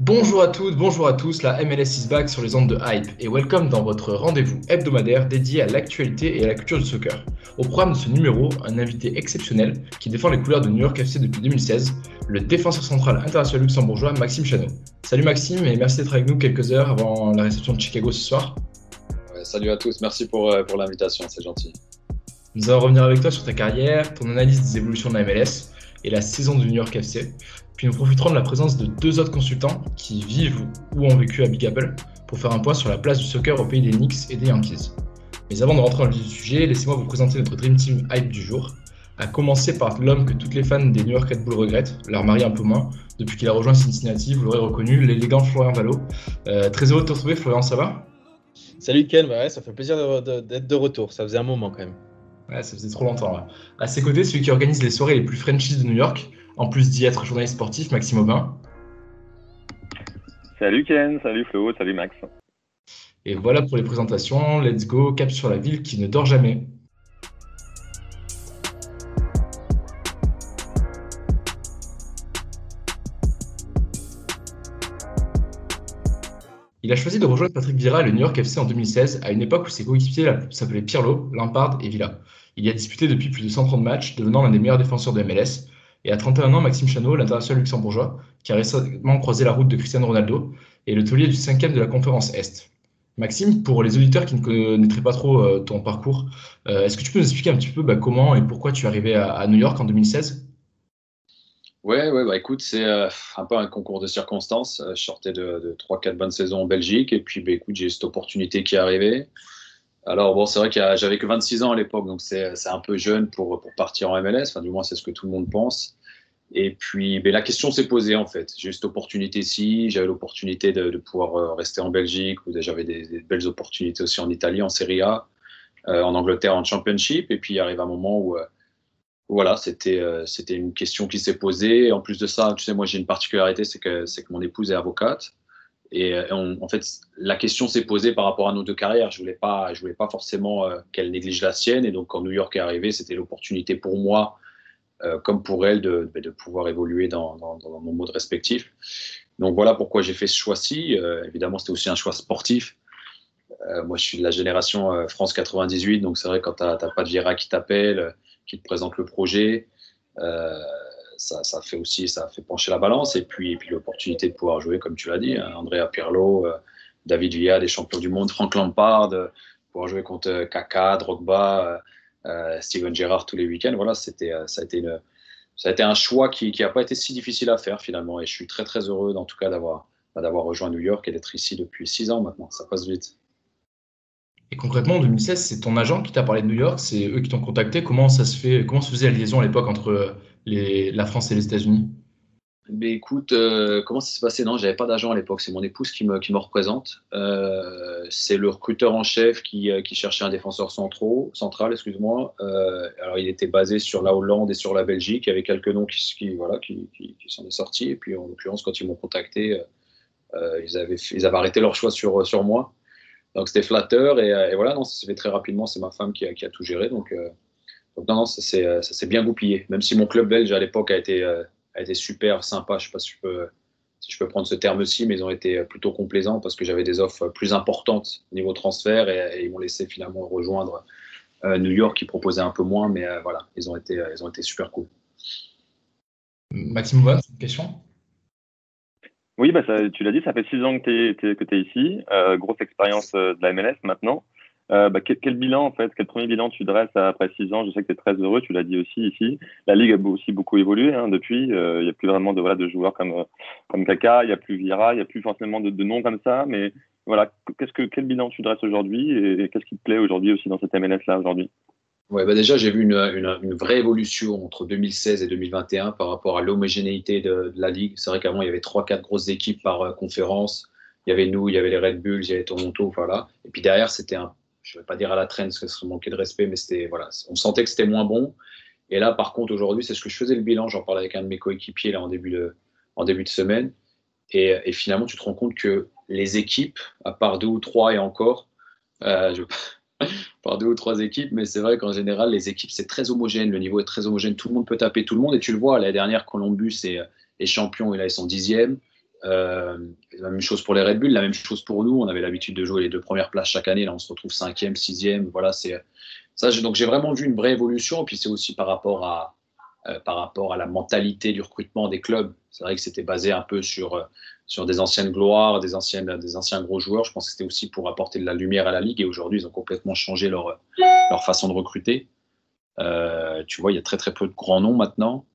Bonjour à toutes, bonjour à tous, la MLS is back sur les ondes de Hype et welcome dans votre rendez-vous hebdomadaire dédié à l'actualité et à la culture du soccer. Au programme de ce numéro, un invité exceptionnel qui défend les couleurs de New York FC depuis 2016, le défenseur central international luxembourgeois Maxime Chanot. Salut Maxime et merci d'être avec nous quelques heures avant la réception de Chicago ce soir. Ouais, salut à tous, merci pour, euh, pour l'invitation, c'est gentil. Nous allons revenir avec toi sur ta carrière, ton analyse des évolutions de la MLS et la saison du New York FC. Puis nous profiterons de la présence de deux autres consultants qui vivent ou ont vécu à Big Apple pour faire un point sur la place du soccer au pays des Knicks et des Yankees. Mais avant de rentrer dans le vif du sujet, laissez-moi vous présenter notre Dream Team Hype du jour. À commencer par l'homme que toutes les fans des New York Red Bull regrettent, leur mari un peu moins, depuis qu'il a rejoint Cincinnati, vous l'aurez reconnu, l'élégant Florian Valo. Euh, très heureux de te retrouver, Florian, ça va? Salut Ken, bah ouais, ça fait plaisir d'être de retour, ça faisait un moment quand même. Ouais, ça faisait trop longtemps. là. À ses côtés, celui qui organise les soirées les plus Frenchies de New York, en plus d'y être journaliste sportif, Maxime Aubin. Salut Ken, salut Flo, salut Max. Et voilà pour les présentations. Let's go, cap sur la ville qui ne dort jamais. Il a choisi de rejoindre Patrick Vieira et le New York FC en 2016, à une époque où ses coéquipiers s'appelaient Pirlo, Lampard et Villa. Il y a disputé depuis plus de 130 matchs, devenant l'un des meilleurs défenseurs de MLS. Et à 31 ans, Maxime Chanot, l'international luxembourgeois, qui a récemment croisé la route de Cristiano Ronaldo, est le taulier du cinquième de la conférence Est. Maxime, pour les auditeurs qui ne connaîtraient pas trop euh, ton parcours, euh, est-ce que tu peux nous expliquer un petit peu bah, comment et pourquoi tu es arrivé à, New York en 2016 Ouais, ouais, bah écoute, c'est euh, un peu un concours de circonstances. Je sortais de, de 3-4 bonnes saisons en Belgique et puis bah, écoute, j'ai cette opportunité qui est arrivée. Alors bon, c'est vrai que j'avais que 26 ans à l'époque, donc c'est c'est un peu jeune pour, pour partir en MLS, enfin du moins c'est ce que tout le monde pense. Et puis ben, la question s'est posée en fait. J'ai eu cette opportunité-ci, j'avais l'opportunité de, pouvoir euh, rester en Belgique, ou j'avais des, belles opportunités aussi en Italie, en Serie A, euh, en Angleterre en Championship, et puis il arrive un moment où... euh, voilà, c'était une question qui s'est posée. En plus de ça, tu sais, moi j'ai une particularité, c'est que que mon épouse est avocate. Et en fait, la question s'est posée par rapport à nos deux carrières. Je voulais pas, je voulais pas forcément qu'elle néglige la sienne. Et donc quand New York est arrivé, c'était l'opportunité pour moi, euh, comme pour elle, de, de pouvoir évoluer dans, dans, dans mon mode respectif. Donc voilà pourquoi j'ai fait ce choix-ci. Euh, évidemment, c'était aussi un choix sportif. Euh, moi, je suis de la génération France 98, donc c'est vrai quand tu n'as pas de Vieira qui t'appelle, qui te présente le projet, ça, fait aussi ça fait pencher la balance. Et puis, puis l'opportunité de pouvoir jouer, comme tu l'as dit, hein, Andrea Pirlo, David Villa, des champions du monde, Frank Lampard, pouvoir jouer contre Kaka, Drogba, Steven Gerrard tous les week-ends. Voilà, c'était euh, ça a été ça a été un choix qui n'a pas été si difficile à faire finalement. Et je suis très très heureux, en tout cas, d'avoir d'avoir rejoint New York et d'être ici depuis six ans maintenant. Ça passe vite. Et concrètement, en 2016, c'est ton agent qui t'a parlé de New York, c'est eux qui t'ont contacté? Comment ça se fait, comment se faisait la liaison à l'époque entre euh, la France et les États-Unis? Mais écoute, euh, comment ça s'est passé? Non, j'avais pas d'agent à l'époque. C'est mon épouse qui me, qui me représente. Euh, c'est le recruteur en chef qui, euh, qui cherchait un défenseur centraux, central, excuse-moi. Alors, il était basé sur la Hollande et sur la Belgique. Il y avait quelques noms qui, qui voilà, qui, s'en est sortis. Et puis, en l'occurrence, quand ils m'ont contacté, ils, avaient, ils avaient arrêté leur choix sur, sur moi. Donc, c'était flatteur. Et, voilà, non, ça s'est fait très rapidement. C'est ma femme qui a, qui a tout géré. Donc, donc non, non, ça s'est bien goupillé. Même si mon club belge à l'époque a été, a été super sympa. Je sais pas si je peux, si je peux prendre ce terme-ci, mais ils ont été plutôt complaisants parce que j'avais des offres plus importantes au niveau transfert et, et ils m'ont laissé finalement rejoindre euh, New York qui proposait un peu moins, mais euh, voilà, ils ont été, ils ont été super cool. Maxime une question? Oui, bah ça, tu l'as dit, ça fait six ans que tu es, ici. Euh, grosse expérience de la MLS maintenant. Euh, bah, quel, bilan, en fait, quel premier bilan tu dresses après six ans? Je sais que tu es très heureux, tu l'as dit aussi ici. La Ligue a aussi beaucoup évolué hein, depuis. Euh, il n'y a plus vraiment de, voilà, de joueurs comme, comme Kaka, il n'y a plus Vira, il n'y a plus forcément de, de, noms comme ça. Mais voilà, que, quel bilan tu dresses aujourd'hui et, qu'est-ce qui te plaît aujourd'hui aussi dans cette MLS-là aujourd'hui? Ouais, bah déjà, j'ai vu une, une, une, vraie évolution entre 2016 et 2021 par rapport à l'homogénéité de, de, la Ligue. C'est vrai qu'avant, il y avait 3-4 grosses équipes par conférence. Il y avait nous, il y avait les Red Bulls, il y avait Toronto, voilà. Et puis derrière, c'était un je ne vais pas dire à la traîne, ce serait manquer de respect, mais c'était voilà, on sentait que c'était moins bon. Et là, par contre, aujourd'hui, c'est ce que je faisais le bilan. J'en parlais avec un de mes coéquipiers là en début de, en début de semaine. Et, finalement, tu te rends compte que les équipes, à part deux ou trois et encore, euh, je, par deux ou trois équipes, mais c'est vrai qu'en général, les équipes, c'est très homogène. Le niveau est très homogène. Tout le monde peut taper tout le monde. Et tu le vois, la dernière, Columbus est, est champion et là, ils sont dixième. Euh, la même chose pour les Red Bull, la même chose pour nous. On avait l'habitude de jouer les deux premières places chaque année. Là, on se retrouve cinquième, sixième. Voilà, c'est ça. Donc, j'ai vraiment vu une vraie évolution. Et puis, c'est aussi par rapport à euh, par rapport à la mentalité du recrutement des clubs. C'est vrai que c'était basé un peu sur euh, sur des anciennes gloires, des anciennes des anciens gros joueurs. Je pense que c'était aussi pour apporter de la lumière à la ligue. Et aujourd'hui, ils ont complètement changé leur leur façon de recruter. tu vois, il y a très très peu de grands noms maintenant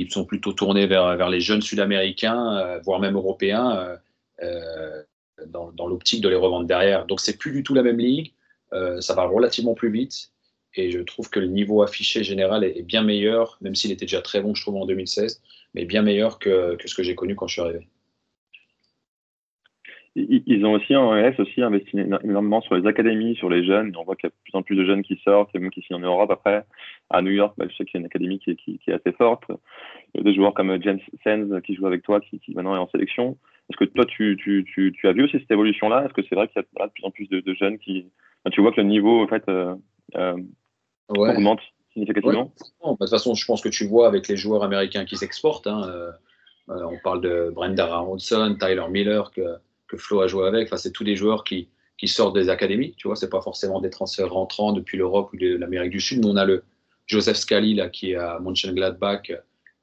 ils sont plutôt tournés vers, vers les jeunes sud-américains, euh, voire même européens, euh, euh, dans, dans l'optique de les revendre derrière. Donc c'est plus du tout la même ligue, ça va relativement plus vite, et je trouve que le niveau affiché général est, bien meilleur, même s'il était déjà très bon, je trouve, en 2016, mais bien meilleur que, que ce que j'ai connu quand je suis arrivé. Ils ont aussi en ES aussi investi énormément sur les académies, sur les jeunes. on voit qu'il y a de plus en plus de jeunes qui sortent, et même en Europe après. À New York, bah, je sais qu'il y a une académie qui est, qui, est, assez forte. Il y a des joueurs comme James Sands qui joue avec toi, qui, qui maintenant est en sélection. Est-ce que toi, tu, tu, tu, tu, as vu aussi cette évolution-là? Est-ce que c'est vrai qu'il y a de plus en plus de, de jeunes qui. tu vois que le niveau, en fait, euh, euh, augmente significativement? Bah, De toute façon, je pense que tu vois avec les joueurs américains qui s'exportent. Hein, euh, on parle de Brenda Aronson, Tyler Miller, que que Flo a joué avec. Enfin, c'est tous des joueurs qui, qui sortent des académies. Tu vois, c'est pas forcément des transferts rentrants depuis l'Europe ou de l'Amérique du Sud. Nous, on a le Joseph Scali là, qui est à Mönchengladbach,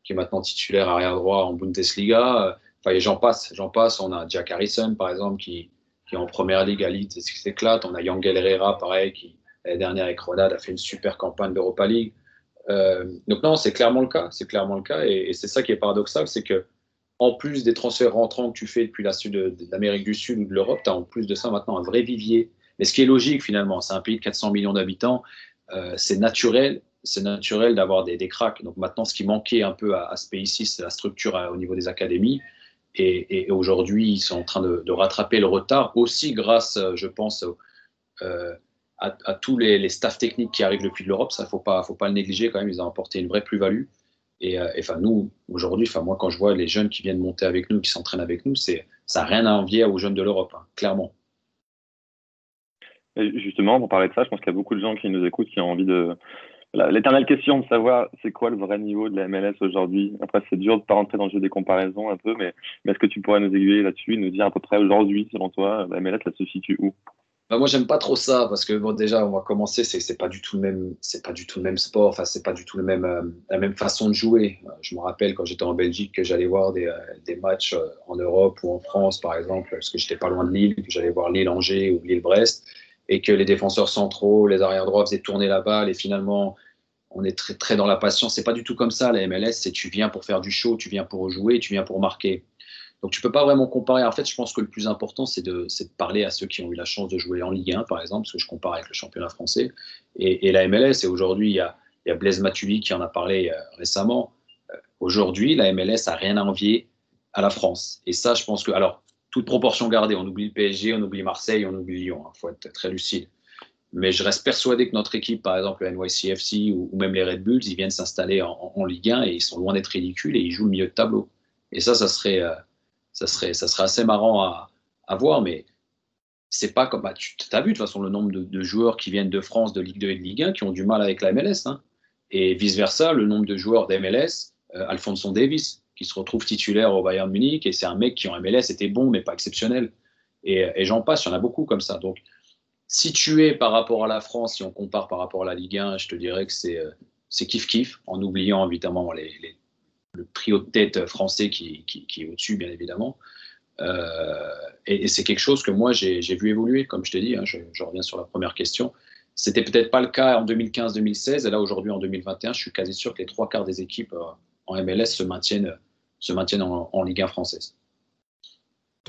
qui est maintenant titulaire arrière droit en Bundesliga. Enfin, et j'en passe, j'en passe. On a Jack Harrison, par exemple, qui, qui est en première ligue à Leeds et qui s'éclate. On a Yangel Herrera, pareil, qui l'année dernière avec Ronald a fait une super campagne d'Europa League. Euh, donc non, c'est clairement le cas, c'est clairement le cas, et c'est ça qui est paradoxal, c'est que en plus des transferts rentrants que tu fais depuis l'Amérique du Sud ou de l'Europe, tu as en plus de ça maintenant un vrai vivier. Mais ce qui est logique finalement, c'est un pays de 400 millions d'habitants, euh, c'est naturel, c'est naturel d'avoir des, des cracks. Donc maintenant, ce qui manquait un peu à, ce pays-ci, c'est la structure au niveau des académies. Et, aujourd'hui, ils sont en train de, rattraper le retard, aussi grâce, euh, je pense, euh, à, tous les, staffs techniques qui arrivent depuis l'Europe. Ça, il ne faut faut pas le négliger quand même. Ils ont apporté une vraie plus-value. Et euh, enfin, nous, aujourd'hui, enfin, moi, quand je vois les jeunes qui viennent monter avec nous, qui s'entraînent avec nous, c'est, ça n'a rien à envier aux jeunes de l'Europe, hein, clairement. justement, pour parler de ça, je pense qu'il y a beaucoup de gens qui nous écoutent qui ont envie de. L'éternelle question de savoir c'est quoi le vrai niveau de la MLS aujourd'hui? Après, c'est dur de ne pas rentrer dans le jeu des comparaisons un peu, mais, mais est-ce que tu pourrais nous aiguiller là-dessus et nous dire à peu près aujourd'hui, selon toi, la MLS, elle se situe où? Bah, moi, j'aime pas trop ça parce que bon, déjà, on va commencer, c'est pas du tout le même, c'est pas du tout le même sport. Enfin, c'est pas du tout le même, euh, la même façon de jouer. Euh, je me rappelle quand j'étais en Belgique que j'allais voir des, euh, matchs en Europe ou en France, par exemple, parce que j'étais pas loin de Lille, que j'allais voir Lille-Angers ou Lille-Brest, et que les défenseurs centraux, les arrière droits faisaient tourner la balle et finalement, on est très très dans la patience. C'est pas du tout comme ça la MLS. C'est tu viens pour faire du show, tu viens pour jouer, tu viens pour marquer. Donc tu peux pas vraiment comparer. En fait, je pense que le plus important, c'est de, parler à ceux qui ont eu la chance de jouer en Ligue 1, par exemple, parce que je compare avec le championnat français et, la MLS. Et aujourd'hui, il y a, Blaise Matuidi qui en a parlé euh, récemment. Euh, aujourd'hui, la MLS a rien à envier à la France. Et ça, je pense que, alors, toute proportion gardée, on oublie le PSG, on oublie Marseille, on oublie Lyon. Il hein, faut être très lucide. Mais je reste persuadé que notre équipe, par exemple le NYCFC ou, même les Red Bulls, ils viennent s'installer en, en, Ligue 1 et ils sont loin d'être ridicules et ils jouent le milieu de tableau. Et ça, ça serait, euh, ça serait, ça serait assez marrant à, voir, mais c'est pas comme. Bah, tu as vu de toute façon le nombre de, joueurs qui viennent de France, de Ligue 2 et de Ligue 1 qui ont du mal avec la MLS. Hein. Et vice-versa, le nombre de joueurs d'MLS, euh, Alfonso Davis, qui se retrouve titulaire au Bayern Munich, et c'est un mec qui en MLS était bon, mais pas exceptionnel. Et, j'en passe, il y en a beaucoup comme ça. Donc, si tu es par rapport à la France, si on compare par rapport à la Ligue 1, je te dirais que c'est euh, kiff-kiff, en oubliant évidemment les, le trio de tête français qui, qui, est au-dessus, bien évidemment. et, c'est quelque chose que moi, j'ai vu évoluer, comme je t'ai dit, hein, je, reviens sur la première question. C'était peut-être pas le cas en 2015-2016, et là, aujourd'hui, en 2021, je suis quasi sûr que les trois quarts des équipes en MLS se maintiennent, se maintiennent en, en Ligue 1 française.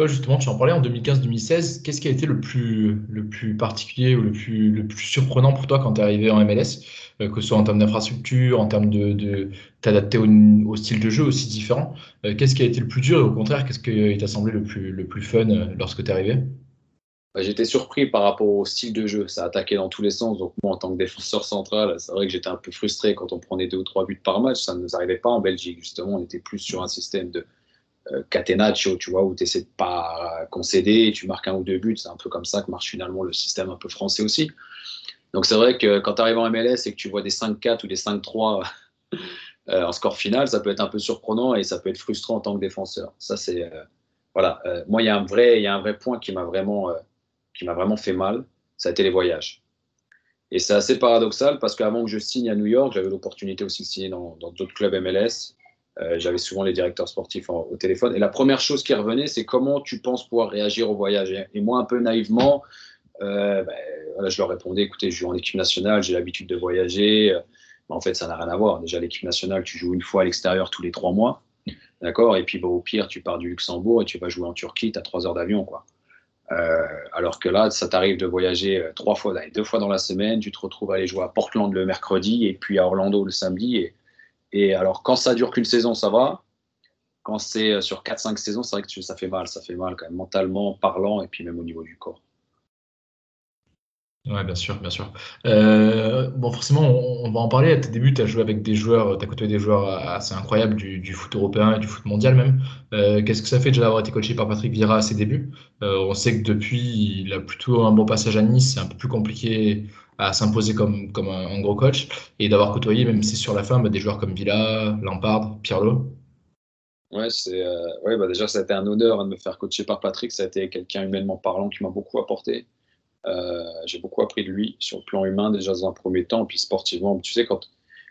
Toi, justement, tu en parlais en 2015-2016. Qu'est-ce qui a été le plus, le plus particulier ou le plus, le plus surprenant pour toi quand tu es arrivé en MLS, euh, que ce soit en termes d'infrastructure, en termes de, t'adapter au, style de jeu aussi différent euh, Qu'est-ce qui a été le plus dur et au contraire, qu'est-ce qui t'a semblé le plus, le plus fun euh, lorsque tu es arrivé? Bah, J'étais surpris par rapport au style de jeu. Ça attaquait dans tous les sens. Donc, moi, en tant que défenseur central, c'est vrai que j'étais un peu frustré quand on prenait deux ou trois buts par match. Ça ne nous arrivait pas en Belgique. Justement, on était plus sur un système de catenaccio, tu vois, où tu essaies de pas concéder, tu marques un ou deux buts. C'est un peu comme ça que marche finalement le système un peu français aussi. Donc c'est vrai que quand tu arrives en MLS et que tu vois des 5-4 ou des 5-3 euh, en score final, ça peut être un peu surprenant et ça peut être frustrant en tant que défenseur. Ça c'est euh, voilà. moi il y a un vrai y a un vrai point qui m'a vraiment qui m'a vraiment fait mal. Ça a été les voyages. Et c'est assez paradoxal parce qu'avant que je signe à New York, j'avais l'opportunité aussi de signer dans d'autres clubs MLS. Euh, j'avais souvent les directeurs sportifs au téléphone. Et la première chose qui revenait, c'est comment tu penses pouvoir réagir au voyage. Et, moi, un peu naïvement, euh, ben, je leur répondais, écoutez, je joue en équipe nationale, j'ai l'habitude de voyager. Ben, en fait, ça n'a rien à voir. Déjà, l'équipe nationale, tu joues une fois à l'extérieur tous les trois mois. D'accord? Et puis, bon, au pire, tu pars du Luxembourg et tu vas jouer en Turquie, tu as trois heures d'avion. quoi. Euh, alors que là, ça t'arrive de voyager trois fois, deux fois dans la semaine, tu te retrouves à aller jouer à Portland le mercredi et puis à Orlando le samedi. Et alors, quand ça dure qu'une saison, ça va. Quand c'est euh, sur 4-5 saisons, c'est vrai que ça fait mal. Ça fait mal quand même, mentalement, parlant, et puis même au niveau du corps. Ouais, bien sûr, bien sûr. Euh, bon, forcément, on, va en parler. À tes débuts, tu as joué avec des joueurs, tu as côtoyé des joueurs assez incroyables du, foot européen et du foot mondial même. Euh, qu'est-ce que ça fait déjà d'avoir été coaché par Patrick Vieira à ses débuts? On sait que depuis, il a plutôt un bon passage à Nice. C'est un peu plus compliqué à s'imposer comme, un, gros coach et d'avoir côtoyé, même si sur la fin, bah, des joueurs comme Villa, Lampard, Pirlo Ouais, c'est euh, ouais, bah déjà, ça a été un honneur hein, de me faire coacher par Patrick. Ça a été quelqu'un humainement parlant qui m'a beaucoup apporté. Euh, j'ai beaucoup appris de lui sur le plan humain, déjà dans un premier temps, puis sportivement. Tu sais, quand,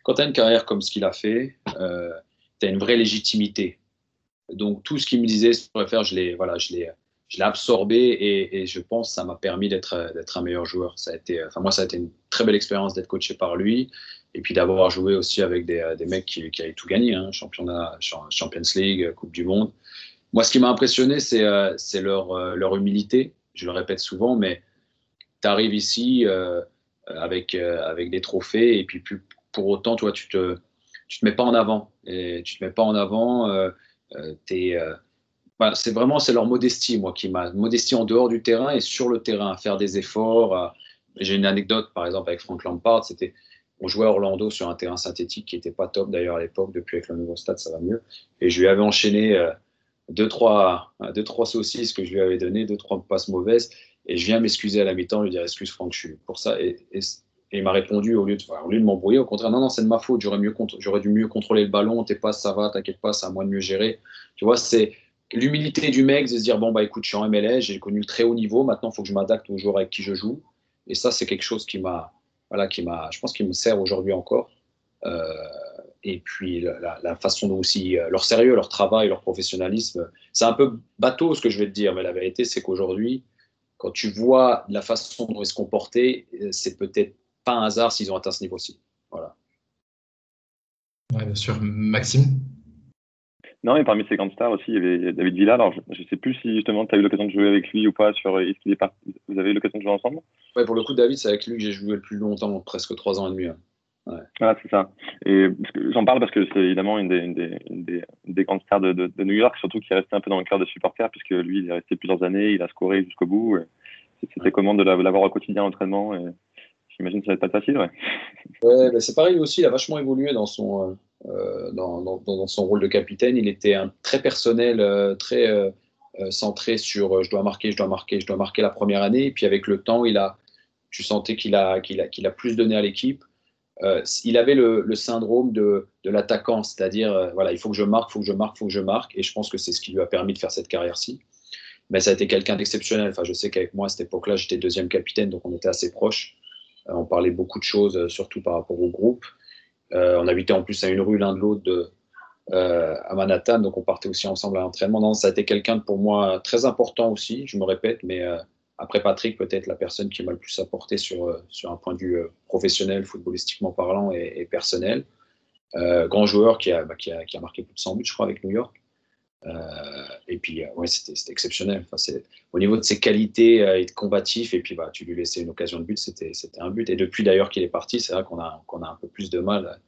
tu as une carrière comme ce qu'il a fait, euh, tu as une vraie légitimité. Donc, tout ce qu'il me disait, je l'ai voilà, je je l'ai absorbé et, je pense que ça m'a permis d'être un meilleur joueur. Ça a été, enfin moi, ça a été une très belle expérience d'être coaché par lui et puis d'avoir joué aussi avec des, mecs qui, avaient tout gagné, hein, championnat, Champions League, Coupe du Monde. Moi, ce qui m'a impressionné, c'est euh, euh, leur humilité. Je le répète souvent, mais tu arrives ici euh, avec, des trophées et puis pour autant, toi, tu te, te mets pas en avant. Et tu te mets pas en avant, es c'est vraiment c'est leur modestie, moi, qui m'a modestie en dehors du terrain et sur le terrain, à faire des efforts. J'ai une anecdote, par exemple, avec Frank Lampard. C'était, on jouait à Orlando sur un terrain synthétique qui n'était pas top d'ailleurs à l'époque. Depuis avec le nouveau stade, ça va mieux. Et je lui avais enchaîné euh, deux trois, deux trois saucisses que je lui avais donné, deux trois passes mauvaises. Et je viens m'excuser à la mi-temps, lui dire excuse Franck, je suis pour ça. Et, il m'a répondu au lieu de, au lieu de m'embrouiller, au contraire, non, non, c'est de ma faute, j'aurais, mieux, j'aurais dû mieux contrôler le ballon, tes passes, ça va, t'inquiète pas, c'est à moi de mieux gérer. Tu vois, c'est, l'humilité du mec de se dire bon bah écoute je suis en MLS j'ai connu le très haut niveau maintenant il faut que je m'adapte aux joueurs avec qui je joue. Et ça c'est quelque chose qui m'a voilà qui m'a je pense qu'il me sert aujourd'hui encore. Euh, et puis la, façon dont aussi euh, leur sérieux leur travail leur professionnalisme c'est un peu bateau ce que je vais te dire mais la vérité c'est qu'aujourd'hui quand tu vois la façon dont ils se comportaient euh, c'est peut-être pas un hasard s'ils ont atteint ce niveau-ci. Voilà. Ouais, bien sûr. Maxime? Non, et parmi ces grandes stars aussi, il y avait David Villa. Alors, je ne sais plus si justement tu as eu l'occasion de jouer avec lui ou pas. Sur, est-ce qu'il est parti Vous avez eu l'occasion de jouer ensemble? Ouais, pour le coup, David, c'est avec lui que j'ai joué le plus longtemps, presque trois ans et demi. Ouais. Ah, c'est ça. Et j'en parle parce que c'est évidemment une des, une des, une des, des, grandes stars de, de, New York, surtout qui est resté un peu dans le cœur de supporters, puisque lui, il est resté plusieurs années, il a scoré jusqu'au bout. C'était comment de l'avoir au quotidien l'entraînement et J'imagine que ça va être pas facile, ouais. Ouais, bah, c'est pareil aussi, il a vachement évolué dans son, euh, dans, dans, son rôle de capitaine. Il était très personnel, euh, très euh, centré sur je dois marquer, je dois marquer, je dois marquer la première année. Et puis avec le temps, il a, tu sentais qu'il a, qu'il a, qu'il a plus donné à l'équipe. il avait le, syndrome de, de l'attaquant, c'est-à-dire voilà, il faut que je marque, il faut que je marque, il faut que je marque. Et je pense que c'est ce qui lui a permis de faire cette carrière-ci. Mais ça a été quelqu'un d'exceptionnel. Enfin, je sais qu'avec moi, à cette époque-là, j'étais deuxième capitaine, donc on était assez proches. on parlait beaucoup de choses, surtout par rapport au groupe. Euh, on habitait en plus à une rue l'un de l'autre de, à Manhattan, donc on partait aussi ensemble à l'entraînement. Non, ça a été quelqu'un de pour moi très important aussi, je me répète, mais après Patrick, peut-être la personne qui m'a le plus apporté sur, sur un point de vue professionnel, footballistiquement parlant et, personnel. grand joueur qui a, bah, qui, a, qui a marqué plus de 100 buts, je crois, avec New York. Euh, et puis, euh, ouais, c'était exceptionnel. Enfin, au niveau de ses qualités euh, et de combatif, et puis bah, tu lui laissais une occasion de but, c'était un but. Et depuis d'ailleurs qu'il est parti, c'est vrai qu'on a, a un peu plus de mal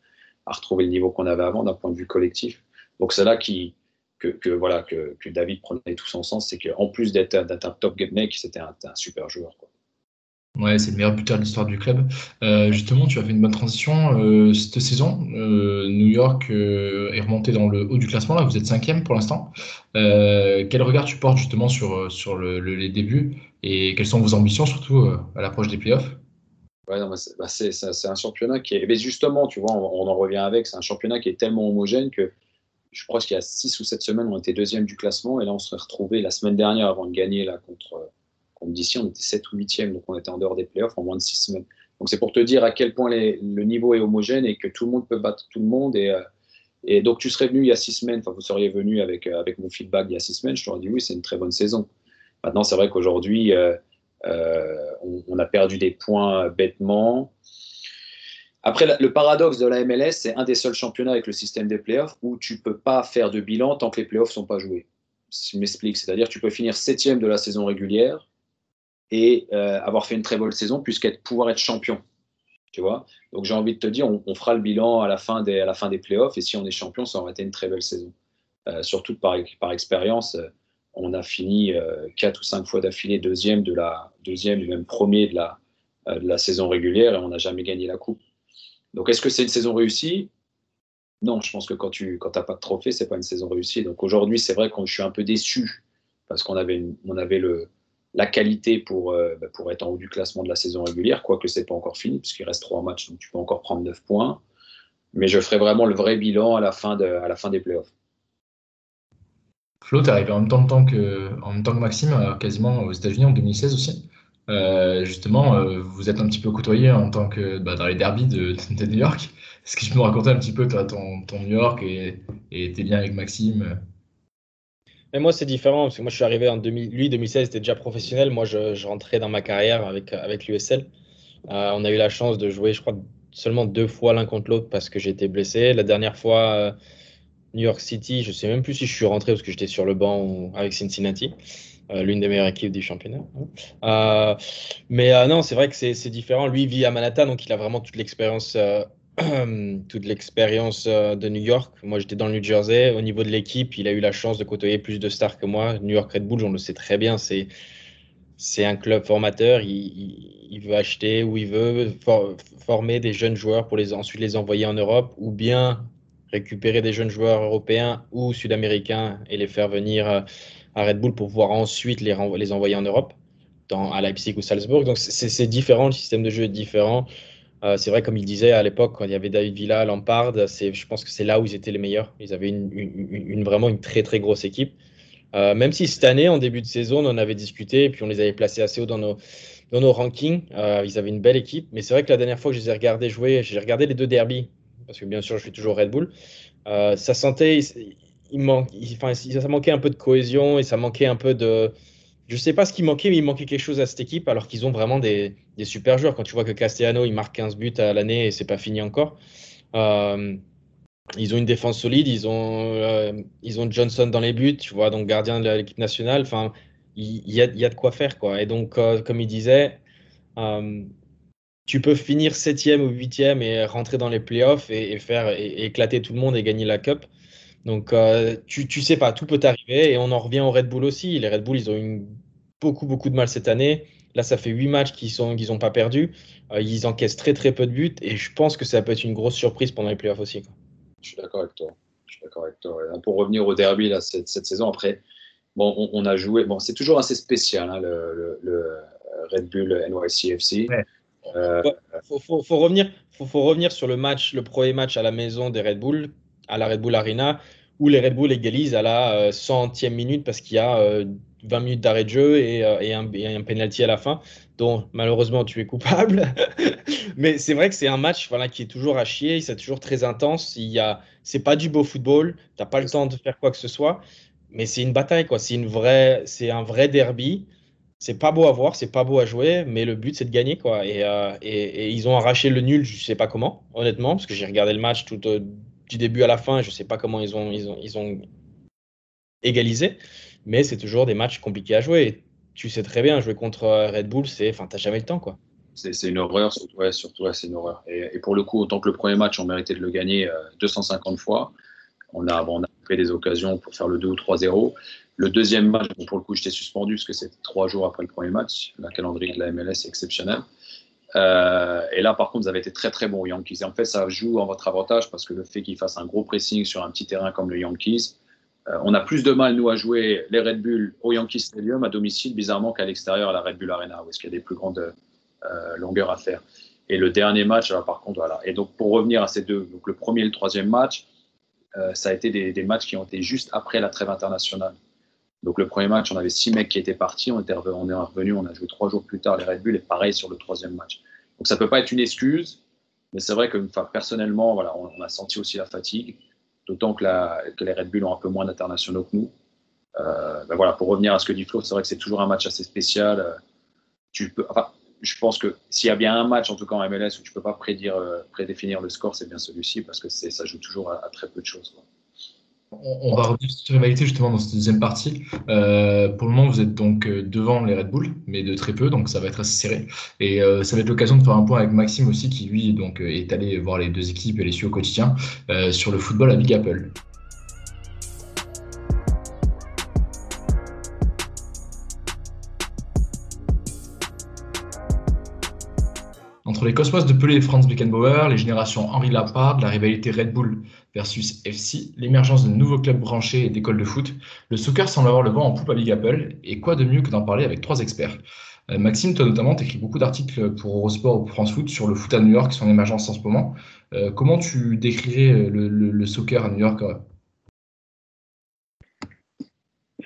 à retrouver le niveau qu'on avait avant d'un point de vue collectif. Donc c'est là que, voilà, que, David prenait tout son sens, c'est qu'en plus d'être un top game mec, c'était un, super joueur. Ouais, c'est le meilleur buteur de l'histoire du club. Euh, justement, tu as fait une bonne transition euh, cette saison. Euh, New York est remonté dans le haut du classement. Là, vous êtes cinquième pour l'instant. quel regard tu portes justement sur, sur le, les débuts? Et quelles sont vos ambitions, surtout à l'approche des playoffs? Ouais, bah, c'est un championnat qui est. Mais justement, tu vois, on, en revient avec. C'est un championnat qui est tellement homogène que je crois qu'il y a six ou sept semaines, on était deuxième du classement et là, on serait retrouvé la semaine dernière avant de gagner là contre d'ici, on était 7 ou 8e, donc on était en dehors des playoffs en moins de 6 semaines. Donc c'est pour te dire à quel point le niveau est homogène et que tout le monde peut battre tout le monde. Et, euh, donc tu serais venu il y a 6 semaines, enfin vous seriez venu avec, euh, avec mon feedback il y a 6 semaines, je t'aurais dit oui, c'est une très bonne saison. Maintenant, c'est vrai qu'aujourd'hui, euh, on, a perdu des points bêtement. Après, le paradoxe de la MLS, c'est un des seuls championnats avec le système des playoffs où tu peux pas faire de bilan tant que les playoffs sont pas joués. Je m'explique, c'est-à-dire tu peux finir septième de la saison régulière, et euh, avoir fait une très bonne saison puisqu'être pouvoir être champion. Tu vois? Donc j'ai envie de te dire, on, fera le bilan à la, fin des, à la fin des playoffs et si on est champion, ça aurait été une très belle saison. Euh, surtout par, par expérience, euh, on a fini quatre ou cinq fois d'affilée deuxième de la deuxième et même premier de la, de la saison régulière et on n'a jamais gagné la coupe. Donc est-ce que c'est une saison réussie? Non, je pense que quand tu quand pas de trophée, c'est pas une saison réussie. Donc aujourd'hui, c'est vrai que je suis un peu déçu parce qu'on avait, on avait le, la qualité pour, euh, bah, pour être en haut du classement de la saison régulière, quoique ce n'est pas encore fini, puisqu'il reste trois matchs, donc tu peux encore prendre 9 points. Mais je ferai vraiment le vrai bilan à la fin, de, à la fin des playoffs. Flo, tu arrivé en même, temps que, en même temps que Maxime, euh, quasiment aux États-Unis en 2016 aussi. Euh, justement, vous êtes un petit peu côtoyé en tant que bah, dans les derbies de, New York. Est-ce que tu peux me raconter un petit peu ton, ton New York et, et tes liens avec Maxime mais moi, c'est différent parce que moi, je suis arrivé en 2000. Lui, 2016, était déjà professionnel. Moi, je, rentrais dans ma carrière avec, avec l'USL. Euh, on a eu la chance de jouer, je crois, seulement deux fois l'un contre l'autre parce que j'étais blessé. La dernière fois, euh, New York City, je sais même plus si je suis rentré parce que j'étais sur le banc avec Cincinnati, euh, l'une des meilleures équipes du championnat. mais non, c'est vrai que c'est différent. Lui vit à Manhattan, donc il a vraiment toute l'expérience toute l'expérience euh, de New York. Moi, j'étais dans le New Jersey. Au niveau de l'équipe, il a eu la chance de côtoyer plus de stars que moi. New York Red Bull, on le sait très bien, c'est c'est un club formateur. Il, veut acheter où il veut, former des jeunes joueurs pour ensuite les envoyer en Europe, ou bien récupérer des jeunes joueurs européens ou sud-américains et les faire venir euh, à Red Bull pour pouvoir ensuite les, les envoyer en Europe, dans, à Leipzig ou Salzbourg. Donc c'est différent, le système de jeu est différent. Euh, c'est vrai, comme il disait à l'époque, quand il y avait David Villa, Lampard, je pense que c'est là où ils étaient les meilleurs. Ils avaient une, vraiment une très très grosse équipe. Euh, même si cette année, en début de saison, on en avait discuté et puis on les avait placés assez haut dans nos, dans nos rankings. Euh, ils avaient une belle équipe. Mais c'est vrai que la dernière fois que je les ai regardés jouer, j'ai regardé les deux derbies, parce que bien sûr, je suis toujours Red Bull. ça sentait, il, il, enfin, ça manquait un peu de cohésion et ça manquait un peu de, je sais pas ce qui manquait, mais il manquait quelque chose à cette équipe, alors qu'ils ont vraiment des, super joueurs. Quand tu vois que Castellano, il marque 15 buts à l'année et c'est pas fini encore. Euh, ils ont une défense solide, ils ont, euh, ils ont Johnson dans les buts, tu vois, donc gardien de l'équipe nationale. Enfin, il, y, a, de quoi faire, quoi. Et donc, euh, comme il disait, tu peux finir septième ou huitième et rentrer dans les playoffs et, faire et, éclater tout le monde et gagner la cup. Donc, tu, tu sais pas, tout peut arriver. Et on en revient au Red Bull aussi. Les Red Bull, ils ont eu beaucoup, beaucoup de mal cette année. Là, ça fait huit matchs qu'ils n'ont qu'ils pas perdu. Euh, ils encaissent très, très peu de buts. Et je pense que ça peut être une grosse surprise pendant les playoffs aussi. Je suis d'accord avec toi. Je suis d'accord avec toi. Pour revenir au derby là, cette, saison, après, bon, on, a joué. Bon, c'est toujours assez spécial, hein, le, Red Bull NYCFC. Il euh, faut, faut, faut, revenir, faut, faut, revenir sur le match, le premier match à la maison des Red Bull à la Red Bull Arena où les Red Bull égalisent à la centième minute parce qu'il y a 20 minutes d'arrêt de jeu et, euh, un, et, penalty à la fin. dont malheureusement tu es coupable. Mais c'est vrai que c'est un match voilà, qui est toujours à chier, c'est toujours très intense. Il y a, c'est pas du beau football, tu n'as pas le temps de faire quoi que ce soit, mais c'est une bataille. C'est un vrai derby. C'est pas beau à voir, c'est pas beau à jouer, mais le but c'est de gagner, quoi. Et, euh, ils ont arraché le nul, je sais pas comment, honnêtement, parce que j'ai regardé le match tout euh, du début à la fin, et je sais pas comment ils ont, ils ont, ils ont égalisé, mais c'est toujours des matchs compliqués à jouer. Tu sais très bien, jouer contre euh, Red Bull, c'est, enfin, t'as jamais le temps, quoi. C'est une horreur, surtout, ouais, c'est une horreur. Et, pour le coup, autant que le premier match, on méritait de le gagner 250 fois. On a, bon, on fait des occasions pour faire le 2 ou 3-0. Le deuxième match, pour le coup, j'étais suspendu parce que c'était trois jours après le premier match. La calendrier de la MLS est exceptionnel. Euh, et là, par contre, vous avez été très très bon, Yankees. Et en fait, ça joue en votre avantage parce que le fait qu'ils fassent un gros pressing sur un petit terrain comme le Yankees, euh, on a plus de mal, nous, à jouer les Red Bull au Yankee Stadium à domicile, bizarrement, qu'à l'extérieur à la Red Bull Arena, où est-ce qu'il y a des plus grandes euh, longueurs à faire. Et le dernier match, par contre, voilà. Et donc, pour revenir à ces deux, donc le premier et le troisième match, euh, ça a été des, matchs qui ont été juste après la trêve internationale. Donc le premier match, on avait six mecs qui étaient partis, on, était on est revenu, on a joué trois jours plus tard les Red Bull et pareil sur le troisième match. Donc ça peut pas être une excuse, mais c'est vrai que personnellement, voilà, on, a senti aussi la fatigue, d'autant que, les Red Bull ont un peu moins d'internationaux que nous. Euh, ben voilà, pour revenir à ce que dit Flo, c'est vrai que c'est toujours un match assez spécial. Euh, je pense que s'il y a bien un match, en tout cas en MLS, où tu peux pas prédire, euh, prédéfinir le score, c'est bien celui-ci parce que ça joue toujours à, très peu de choses. On, va revenir sur cette rivalité justement dans cette deuxième partie. Euh, pour le moment, vous êtes donc euh, devant les Red Bull, mais de très peu, donc ça va être assez serré. Et euh, ça va être l'occasion de faire un point avec Maxime aussi, qui lui donc est allé voir les deux équipes et les suit au quotidien euh, sur le football à Big Apple. Entre les Cosmos de Pelé et Franz Beckenbauer, les générations Henri Lampard, la rivalité Red Bull versus FC, l'émergence de nouveaux clubs branchés et d'écoles de foot, le soccer semble avoir le vent en poupe à Big Apple, et quoi de mieux que d'en parler avec trois experts? Euh, Maxime, toi notamment, tu écris beaucoup d'articles pour Eurosport ou France Foot sur le foot à New York, son émergence en ce moment. Euh, comment tu décrirais le, soccer à New York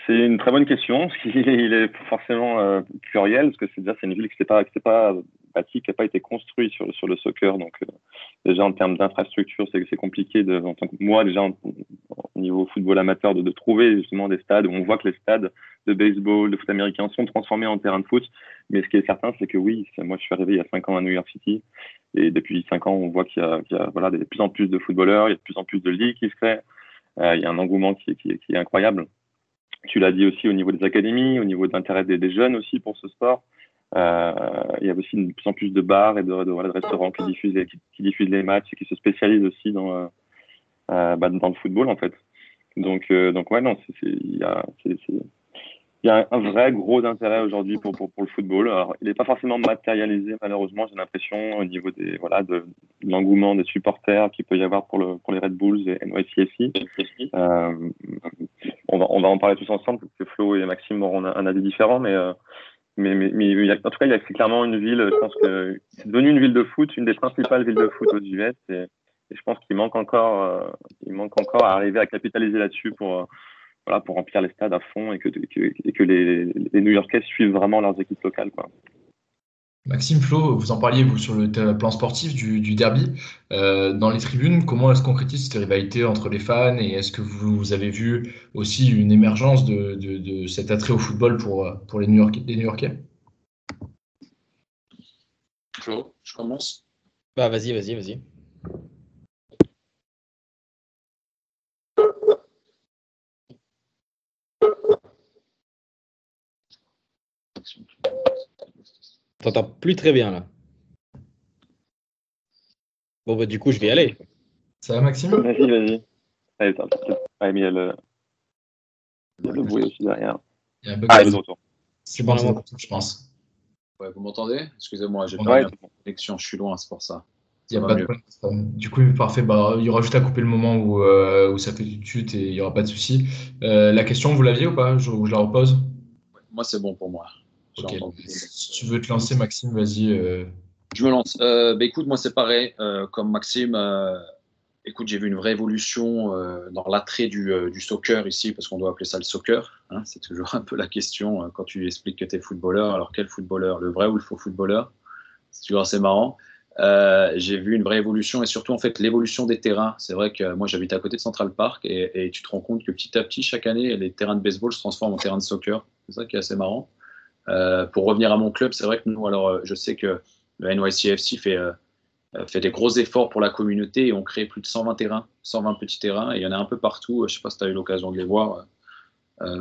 c'est une très bonne question. Il est forcément euh, pluriel, parce que c'est c'est une ville qui n'est pas, pas qui n'a pas été construite sur, le soccer. Donc, euh, déjà en termes d'infrastructure, c'est compliqué, en tant que moi, déjà au niveau football amateur, de, trouver justement des stades où on voit que les stades de baseball, de foot américain sont transformés en terrain de foot. Mais ce qui est certain, c'est que oui, moi je suis arrivé il y a cinq ans à New York City, et depuis cinq ans, on voit qu'il y, a de plus en plus de footballeurs, il y a de plus en plus de ligues qui se créent. Euh, il y a un engouement qui, est incroyable. Tu l'as dit aussi au niveau des académies, au niveau de l'intérêt des, des, jeunes aussi pour ce sport. Euh, il y a aussi de plus en plus de bars et de, de, de restaurants qui diffusent, qui, qui, diffusent les matchs et qui se spécialisent aussi dans, euh, bah, dans le football en fait. Donc, euh, donc ouais, non, il y a, un vrai gros intérêt aujourd'hui pour, pour, pour, le football. Alors, il n'est pas forcément matérialisé, malheureusement, j'ai l'impression, au niveau des, voilà, de, de l'engouement des supporters qu'il peut y avoir pour, le, pour les Red Bulls et NYCFC. Euh, on, va, on va en parler tous ensemble, parce que Flo et Maxime auront un, un avis différent, mais, euh, mais, mais, mais en tout cas, a clairement une ville, je pense que c'est devenu une ville de foot, une des principales villes de foot aux US, et, je pense qu'il manque encore, euh, il manque encore à arriver à capitaliser là-dessus pour voilà, pour remplir les stades à fond et que, que, et que les, les New-Yorkais suivent vraiment leurs équipes locales. Quoi. Maxime Flo, vous en parliez vous sur le plan sportif du, du derby. Euh, dans les tribunes, comment est-ce qu'on concrétise cette rivalité entre les fans et est-ce que vous, avez vu aussi une émergence de, de, de, cet attrait au football pour, pour les New-Yorkais? New Flo, je commence. Bah vas-y, vas-y, vas-y. T'entends plus très bien là. Bon bah du coup je vais y aller. Ça va Maxime? Vas-y, vas-y. Allez, ah, mais il y a le, il y a le bruit aussi derrière. Il y a un bug Ah, de retour. C'est bon, c'est bon, je pense. Ouais, vous m'entendez? Excusez-moi, j'ai pas bien connexion, je suis loin, c'est pour ça. Il y a pas de problème. Du coup, parfait. Bah, il y aura juste à couper le moment où, euh, où ça fait du tut et il n'y aura pas de souci. Euh, la question, vous l'aviez ou pas? Je, je la repose? Moi, c'est bon pour moi. Si tu veux te lancer, Maxime, vas-y. euh. Je me lance. Euh, bah, écoute, moi, c'est pareil. Euh, comme Maxime, euh, Écoute, j'ai vu une vraie évolution dans l'attrait du, soccer ici, parce qu'on doit appeler ça le soccer. Hein. c'est toujours un peu la question quand tu expliques que tu es footballeur. Alors, quel footballeur Le vrai ou le faux footballeur C'est toujours assez marrant. J'ai vu une vraie évolution et surtout en fait l'évolution des terrains. C'est vrai que moi j'habite à côté de Central Park et, tu te rends compte que petit à petit chaque année les terrains de baseball se transforment en terrains de soccer. C'est ça qui est assez marrant. Euh, pour revenir à mon club, c'est vrai que nous alors euh, je sais que le NYCFC fait fait des gros efforts pour la communauté et on crée plus de 120 terrains, 120 petits terrains et il y en a un peu partout. Je sais pas si tu as eu l'occasion de les voir,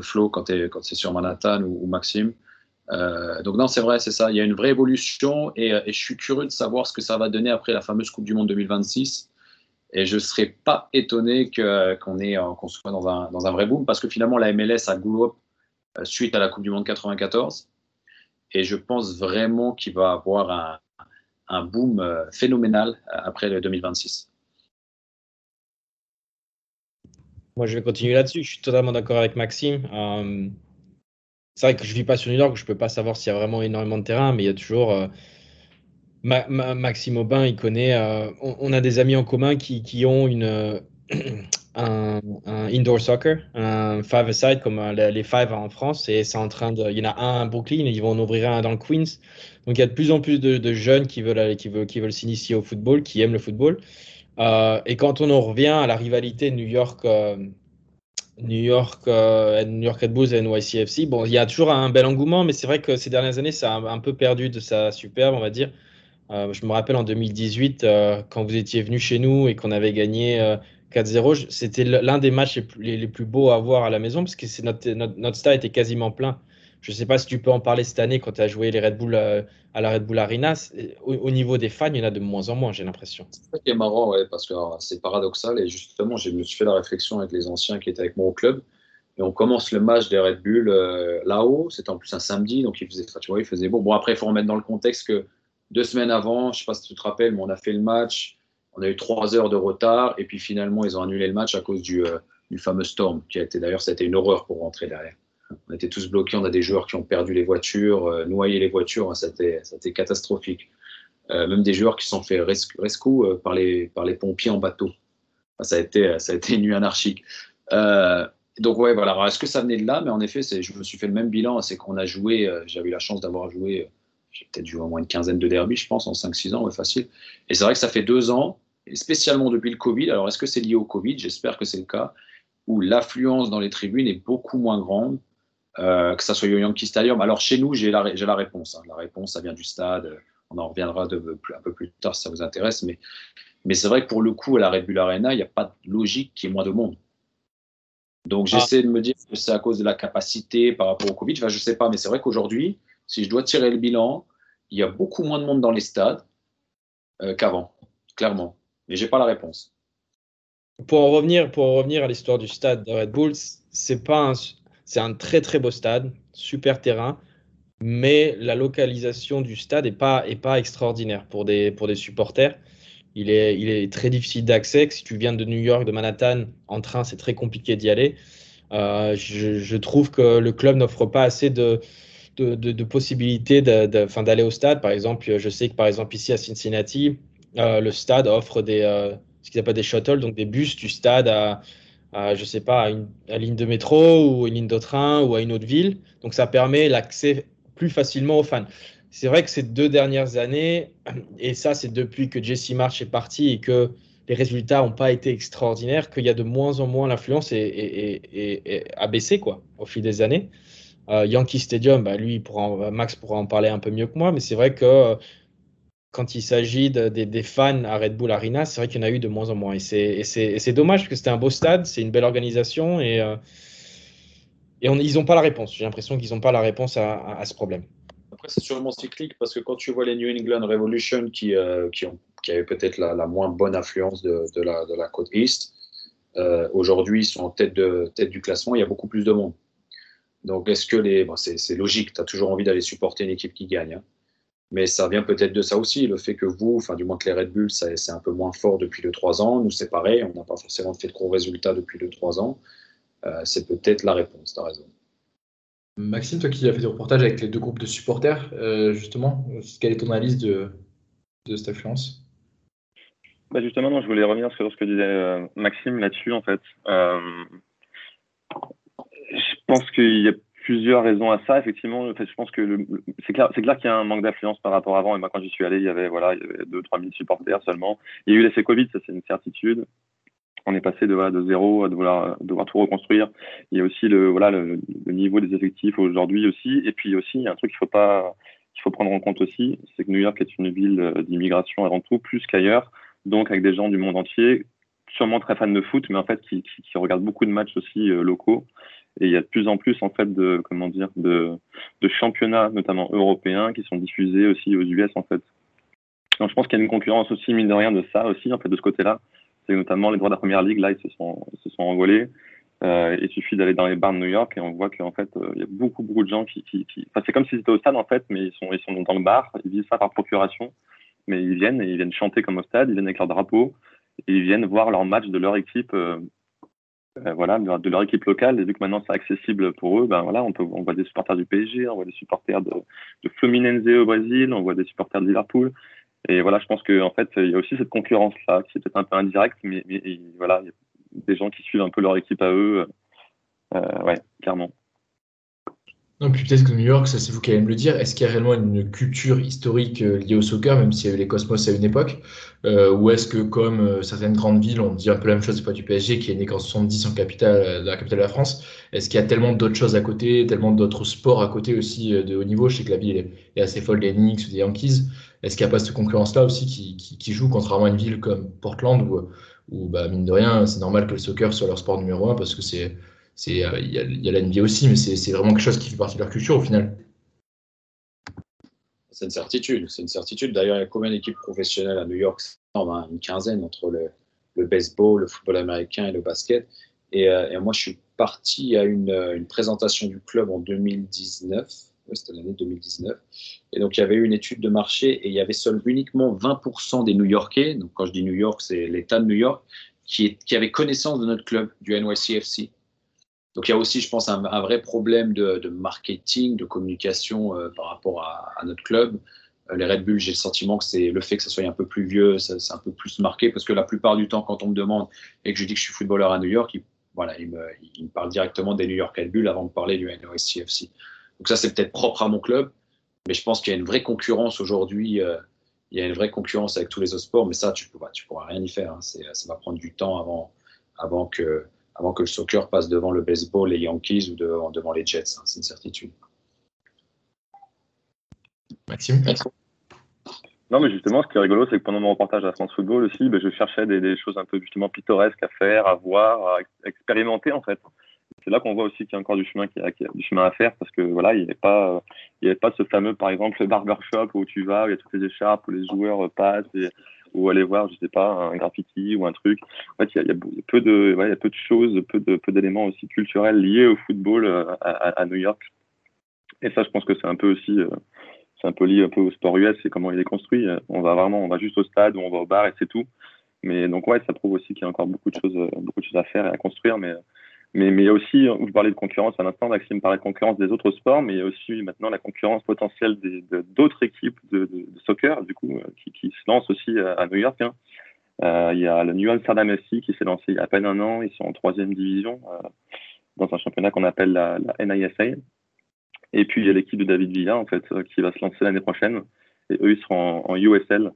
Flo, quand c'est sur Manhattan ou Maxime. Euh, donc non, c'est vrai, c'est ça. Il y a une vraie évolution euh, et, je suis curieux de savoir ce que ça va donner après la fameuse Coupe du Monde 2026. Et je ne serais pas étonné qu'on soit dans un, dans un, vrai boom parce que finalement la MLS a grow up euh, suite à la Coupe du Monde 94 et je pense vraiment qu'il va avoir un, boom phénoménal après le 2026. Moi, je vais continuer là-dessus. Je suis totalement d'accord avec Maxime c'est vrai que je vis pas sur New York, je peux pas savoir s'il y a vraiment énormément de terrain, mais il y a toujours. Euh, Maxime Aubin, il connaît. Euh, on, a des amis en commun qui ont une, euh, un, indoor soccer, un five-a-side comme les five en France, et c'est en train de. Il y en a un à Brooklyn, et ils vont en ouvrir un dans le Queens. Donc il y a de plus en plus de, jeunes qui veulent, qui veulent, qui veulent s'initier au football, qui aiment le football. et quand on en revient à la rivalité New York. New York, euh, New York Red Bulls et NYCFC. Bon, il y a toujours un bel engouement, mais c'est vrai que ces dernières années, ça a un peu perdu de sa superbe, on va dire. Euh, je me rappelle en 2018, euh, quand vous étiez venu chez nous et qu'on avait gagné 4-0, c'était l'un des matchs les plus, beaux à voir à la maison parce que notre, notre, notre stade était quasiment plein. Je ne sais pas si tu peux en parler cette année quand tu as joué les Red Bull euh, à la Red Bull Arena. Au, niveau des fans, il y en a de moins en moins, j'ai l'impression. C'est marrant, parce que c'est paradoxal. Et justement, je me suis fait la réflexion avec les anciens qui étaient avec moi au club. Et on commence le match des Red Bull euh, là-haut. C'était en plus un samedi, donc il faisait, tu vois, il faisait beau. Bon, après, il faut remettre dans le contexte que deux semaines avant, je ne sais pas si tu te rappelles, mais on a fait le match. On a eu trois heures de retard. Et puis finalement, ils ont annulé le match à cause du, euh, du fameux storm, qui a été d'ailleurs, c'était une horreur pour rentrer derrière on était tous bloqués. On a des joueurs qui ont perdu les voitures, euh, noyé les voitures. Hein, c'était, catastrophique. Euh, même des joueurs qui sont fait rescue euh, par, les, pompiers en bateau. ça, a été, ça a été une nuit anarchique. donc, ouais, voilà. est-ce que ça venait de là? Mais en effet, je me suis fait le même bilan. C'est qu'on a joué, j'avais eu la chance d'avoir joué, j'ai peut-être joué au moins une quinzaine de derbies, je pense, en 5-6 ans, facile. Et c'est vrai que ça fait deux ans, et spécialement depuis le Covid. Alors, est-ce que c'est lié au Covid? J'espère que c'est le cas, où l'affluence dans les tribunes est beaucoup moins grande. Euh, que ça soit au Yankee Stadium. Alors chez nous, j'ai la, la, réponse. Hein. La réponse, ça vient du stade. On en reviendra de, un peu plus tard si ça vous intéresse. Mais, mais c'est vrai que pour le coup, à la Red Bull Arena, il n'y a pas de logique qu'il y ait moins de monde. Donc ah. j'essaie de me dire que c'est à cause de la capacité par rapport au Covid. Enfin, je ne sais pas, mais c'est vrai qu'aujourd'hui, si je dois tirer le bilan, il y a beaucoup moins de monde dans les stades euh, qu'avant, clairement. Mais j'ai pas la réponse. Pour en revenir, pour en revenir à l'histoire du stade de Red Bull, c'est pas un, c'est un très très beau stade, super terrain, mais la localisation du stade n'est pas, est pas extraordinaire pour des, pour des supporters. Il est, il est très difficile d'accès. Si tu viens de New York, de Manhattan, en train, c'est très compliqué d'y aller. Euh, je, trouve que le club n'offre pas assez de, de, de, possibilités d'aller au stade. Par exemple, je sais que par exemple ici à Cincinnati, euh, le stade offre des, euh, ce qu'ils appellent des shuttles, donc des bus du stade à, je je sais pas, à une, ligne de métro ou une ligne de train ou à une autre ville. Donc ça permet l'accès plus facilement aux fans. C'est vrai que ces deux dernières années, et ça c'est depuis que Jesse March est parti et que les résultats n'ont pas été extraordinaires, qu'il y a de moins en moins l'influence et, a baissé quoi, au fil des années. Euh, Yankee Stadium, bah, lui, Max pourra en parler un peu mieux que moi, mais c'est vrai que quand il s'agit des fans à Red Bull Arena, c'est vrai qu'il y en a eu de moins en moins. Et c'est dommage parce que c'était un beau stade, c'est une belle organisation et, euh, ils n'ont pas la réponse. J'ai l'impression qu'ils n'ont pas la réponse à, ce problème. Après, c'est sûrement cyclique parce que quand tu vois les New England Revolution qui, euh, ont, qui avaient peut-être la, moins bonne influence de, la, côte East, euh, aujourd'hui ils sont en tête, du classement, il y a beaucoup plus de monde. Donc, est-ce que c'est logique, tu as toujours envie d'aller supporter une équipe qui gagne. Hein. Mais ça vient peut-être de ça aussi, le fait que vous, enfin du moins que les Red Bull, c'est un peu moins fort depuis 2-3 ans. Nous, c'est pareil, on n'a pas forcément fait de gros résultats depuis 2-3 ans. Euh, c'est peut-être la réponse, tu as raison. Maxime, toi qui as fait des reportages avec les deux groupes de supporters, euh, justement, quelle est ton analyse de, de cette influence Bah justement, non, je voulais revenir sur ce que disait euh, Maxime là-dessus, en fait. Euh, je pense qu'il y a plusieurs raisons à ça, effectivement. Je pense que c'est clair, c'est clair qu'il y a un manque d'affluence par rapport à avant. Et moi, quand j'y suis allé, il y avait voilà, il y avait 2-3 000 supporters seulement. Il y a eu l'effet Covid, ça c'est une certitude. On est passé de, voilà, de zéro à devoir, devoir tout reconstruire. Il y a aussi le, voilà, le, niveau des effectifs aujourd'hui aussi. Et puis aussi, il y a un truc qu'il faut pas, qu'il faut prendre en compte aussi, c'est que New York est une ville d'immigration avant tout, plus qu'ailleurs donc avec des gens du monde entier, sûrement très fans de foot, mais en fait qui, qui, qui regardent beaucoup de matchs aussi euh, locaux. Et il y a de plus en plus en fait de comment dire de, de championnats, notamment européens, qui sont diffusés aussi aux US en fait. Donc je pense qu'il y a une concurrence aussi mine de rien de ça aussi en fait de ce côté-là. C'est notamment les droits de la première ligue là ils se sont se sont envolés. Euh, il suffit d'aller dans les bars de New York et on voit qu'en fait euh, il y a beaucoup beaucoup de gens qui, qui, qui... enfin c'est comme s'ils étaient au stade en fait, mais ils sont ils sont dans le bar, ils vivent ça par procuration mais ils viennent et ils viennent chanter comme au stade, ils viennent avec leur drapeau et ils viennent voir leur match de leur équipe, euh, voilà, de leur équipe locale. Et vu que maintenant c'est accessible pour eux, ben voilà, on peut, on voit des supporters du PSG, on voit des supporters de, de Fluminense au Brésil, on voit des supporters de Liverpool. Et voilà, je pense qu'en en fait, il y a aussi cette concurrence-là, qui est peut-être un peu indirecte, mais, mais voilà, il y a des gens qui suivent un peu leur équipe à eux. Euh, ouais, clairement. Non, puis peut-être que New York, ça c'est vous qui allez me le dire, est-ce qu'il y a réellement une culture historique euh, liée au soccer, même s'il y avait les Cosmos à une époque euh, Ou est-ce que, comme euh, certaines grandes villes, on dit un peu la même chose pas du PSG, qui est né qu'en 70 en capitale, dans la capitale de la France, est-ce qu'il y a tellement d'autres choses à côté, tellement d'autres sports à côté aussi de haut niveau? Je sais que la ville est, assez folle des Knicks ou des Yankees. Est-ce qu'il n'y a pas cette concurrence-là aussi qui, qui, joue, contrairement à une ville comme Portland, où, où bah, mine de rien, c'est normal que le soccer soit leur sport numéro un, parce que c'est il y, a, y a la NBA aussi, mais c'est vraiment quelque chose qui fait partie de leur culture au final. C'est une certitude, c'est une certitude. D'ailleurs, il y a combien d'équipes professionnelles à New York? Une quinzaine entre le, baseball, le football américain et le basket. Et, euh, moi, je suis parti à une, une, présentation du club en 2019. Oui, c'était l'année 2019. Et donc, il y avait eu une étude de marché et il y avait seulement uniquement 20% des New-Yorkais, donc quand je dis New York, c'est l'État de New York, qui, est, qui avaient connaissance de notre club, du NYCFC. Donc il y a aussi, je pense, un, vrai problème de, marketing, de communication euh, par rapport à, notre club. Euh, les Red Bull, j'ai le sentiment que c'est le fait que ça soit un peu plus vieux, c'est un peu plus marqué, parce que la plupart du temps, quand on me demande et que je dis que je suis footballeur à New York, il, me, il me parle directement des New York Red Bull avant de parler du NYCFC. Donc ça, c'est peut-être propre à mon club, mais je pense qu'il y a une vraie concurrence aujourd'hui. Euh, il y a une vraie concurrence avec tous les autres sports, mais ça, tu ne pourras rien y faire. Hein. Ça va prendre du temps avant que avant que le soccer passe devant le baseball, les Yankees ou devant, devant les Jets. Hein, c'est une certitude. Maxime Non, mais justement, ce qui est rigolo, c'est que pendant mon reportage à France Football aussi, ben, je cherchais des, des, choses un peu justement pittoresques à faire, à voir, à expérimenter en fait. C'est là qu'on voit aussi qu'il y a encore du chemin, qu'il y, a, qu'il y a du chemin à faire parce que voilà, il n'y avait pas, il y avait pas ce fameux, par exemple, le barbershop où tu vas, où il y a toutes les écharpes, où les joueurs passent et ou aller voir, je sais pas, un graffiti ou un truc. En fait, il y a, peu de, ouais, y a peu de choses, peu de, peu d'éléments aussi culturels liés au football euh, à, New York. Et ça, je pense que c'est un peu aussi, euh, c'est un peu lié un peu au sport US et comment il est construit. On va vraiment, on va juste au stade ou on va au bar et c'est tout. Mais donc ouais, ça prouve aussi qu'il y a encore beaucoup de choses, beaucoup de choses à faire et à construire. Mais mais, mais il y a aussi, vous parlez de concurrence à l'instant, Maxime parlait de concurrence des autres sports, mais il y a aussi maintenant la concurrence potentielle d'autres équipes de, de, de, soccer, du coup, euh, qui, qui, se lancent aussi à, New York. Hein. Euh, il y a le New Amsterdam FC qui s'est lancé à peine un an, ils sont en troisième division, euh, dans un championnat qu'on appelle la, la, NISA. Et puis il y a l'équipe de David Villa, en fait, euh, qui va se lancer l'année prochaine. Et eux, ils seront en, en USL,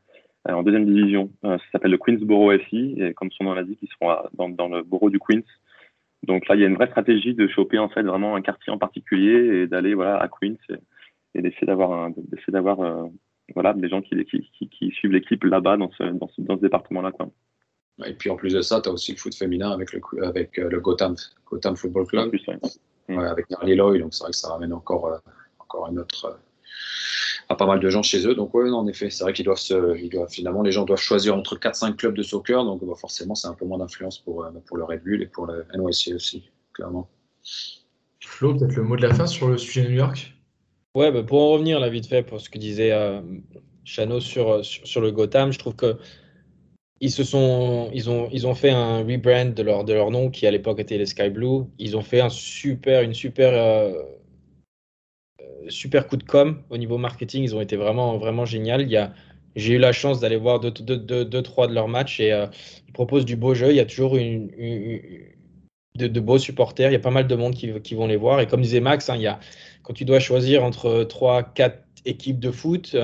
euh, en deuxième division. ça s'appelle le Queensboro FC, et comme son nom l'indique, ils seront dans, dans le borough du Queens. Donc là, il y a une vraie stratégie de choper en fait vraiment un quartier en particulier et d'aller voilà à Queens et, et d'essayer d'avoir d'essayer d'avoir euh, voilà des gens qui, qui, qui, qui suivent l'équipe là-bas dans ce, dans ce, dans ce département-là quoi. Et puis en plus de ça, tu as aussi le foot féminin avec le avec euh, le Gotham Gotham Football Club, plus, ouais. Ouais, avec Narly Loy, donc c'est vrai que ça ramène encore euh, encore une autre à pas mal de gens chez eux. Donc oui, en effet, c'est vrai qu'ils doivent se, ils doivent finalement les gens doivent choisir entre 4-5 clubs de soccer, donc bah, forcément c'est un peu moins d'influence pour pour le Red Bull et pour le NYC aussi, clairement. Flo, peut-être le mot de la fin sur le sujet de New York? Ouais, bah pour en revenir là vite fait pour ce que disait euh, Chano sur, sur, sur le Gotham, je trouve que ils se sont, ils ont, ils ont fait un rebrand de leur de leur nom qui à l'époque était les Sky Blue. Ils ont fait un super, une super euh, super coup de com au niveau marketing. Ils ont été vraiment, vraiment génial. Il y a, J'ai eu la chance d'aller voir deux, deux, trois de leurs matchs et ils proposent du beau jeu. Il y a toujours une, de, beaux supporters. Il y a pas mal de monde qui, vont les voir. Et comme disait Max, hein, il y a, quand tu dois choisir entre trois, quatre équipes de foot,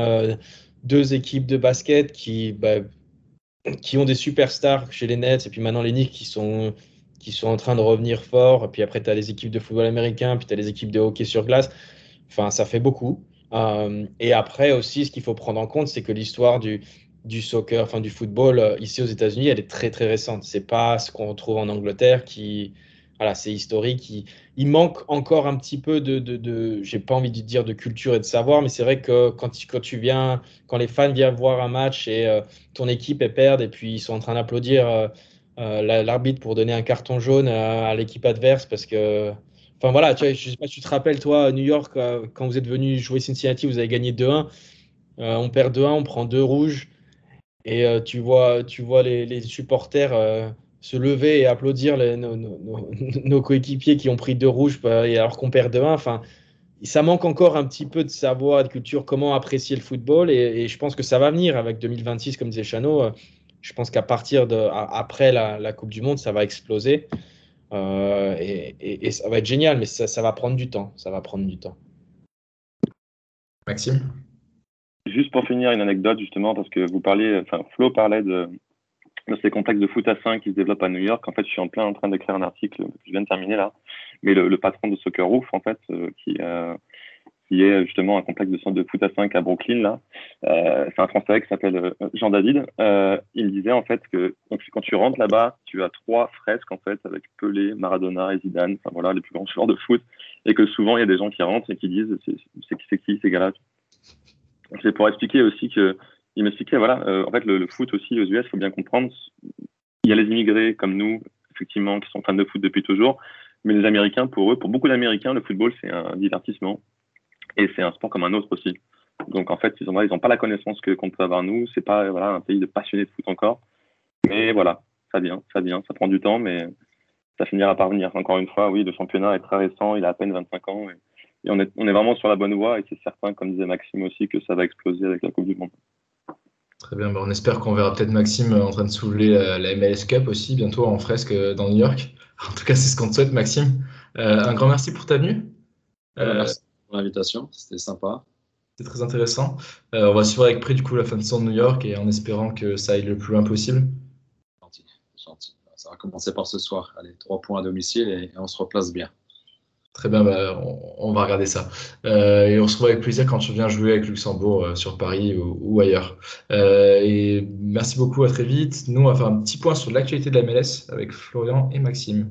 deux équipes de basket qui, bah, qui ont des superstars chez les Nets et puis maintenant les Knicks qui sont, qui sont en train de revenir fort. Puis après, tu as les équipes de football américain, puis tu as les équipes de hockey sur glace. Enfin, ça fait beaucoup. Euh, et après aussi, ce qu'il faut prendre en compte, c'est que l'histoire du, du soccer, enfin du football euh, ici aux États-Unis, elle est très très récente. C'est pas ce qu'on retrouve en Angleterre qui, voilà, c'est historique. Il, manque encore un petit peu de, de, de j'ai pas envie de dire de culture et de savoir, mais c'est vrai que quand, quand, tu viens, quand les fans viennent voir un match et euh, ton équipe est perd et puis ils sont en train d'applaudir l'arbitre pour donner un carton jaune à, l'équipe adverse parce que, enfin voilà, tu vois, sais pas si tu te rappelles toi, New York, quand vous êtes venu jouer Cincinnati, vous avez gagné 2-1, on perd 2-1, on prend deux rouges et tu vois, tu vois les, supporters se lever et applaudir nos, coéquipiers qui ont pris deux rouges bah, alors qu'on perd de 1. Enfin, ça manque encore un petit peu de savoir de culture, comment apprécier le football. Et, je pense que ça va venir avec 2026, comme disait Chano. Euh, je pense qu'à partir de après la, Coupe du Monde, ça va exploser. Euh, et, ça va être génial, mais ça, ça, va prendre du temps. Ça va prendre du temps. Maxime? Juste pour finir, une anecdote justement, parce que vous parliez, enfin Flo parlait de, de ces contacts de foot à 5 qui se développent à New York. En fait, je suis en plein en train d'écrire un article je viens de terminer là. Mais le, patron de Soccer Roof, en fait, euh, qui, euh, qui est justement un complexe de centre de foot à 5 à Brooklyn, euh, c'est un Français qui s'appelle Jean David. il me disait en fait que quand tu rentres là-bas, tu as trois fresques en fait avec Pelé, Maradona et Zidane, enfin voilà, les plus grands joueurs de foot, et que souvent il y a des gens qui rentrent et qui disent c'est qui, c'est qui ces gars-là? C'est pour expliquer aussi que il m'expliquait, voilà, euh, en fait, le, foot aussi aux US, il faut bien comprendre, il y a les immigrés comme nous, effectivement, qui sont fans de foot depuis toujours, mais les Américains, pour eux, pour beaucoup d'Américains, le football, c'est un divertissement et c'est un sport comme un autre aussi. Donc, en fait, ils n'ont ils pas la connaissance que qu'on peut avoir nous. C'est pas voilà, un pays de passionnés de foot encore. Mais voilà, ça vient, ça vient, ça prend du temps, mais ça finira par venir. Encore une fois, oui, le championnat est très récent, il a à peine 25 ans. Et, on, est, on est vraiment sur la bonne voie et c'est certain, comme disait Maxime aussi, que ça va exploser avec la Coupe du Monde. Très bien, on espère qu'on verra peut-être Maxime en train de soulever la, MLS Cup aussi bientôt en fresque euh, dans New York. En tout cas, c'est ce qu'on te souhaite, Maxime. Euh, un grand merci pour ta venue. Euh, merci pour l'invitation, c'était sympa. C'est très intéressant. on va suivre avec près du coup la fin de saison de New York et en espérant que ça aille le plus loin possible. Gentil, gentil. Ça va commencer par ce soir. Allez, trois points à domicile et on se replace bien. Très bien, bah, on, va regarder ça. Euh, et on se retrouve avec plaisir quand tu viens jouer avec Luxembourg euh, sur Paris ou, ailleurs. Euh, et merci beaucoup, à très vite. Nous, on va faire un petit point sur l'actualité de la MLS avec Florian et Maxime.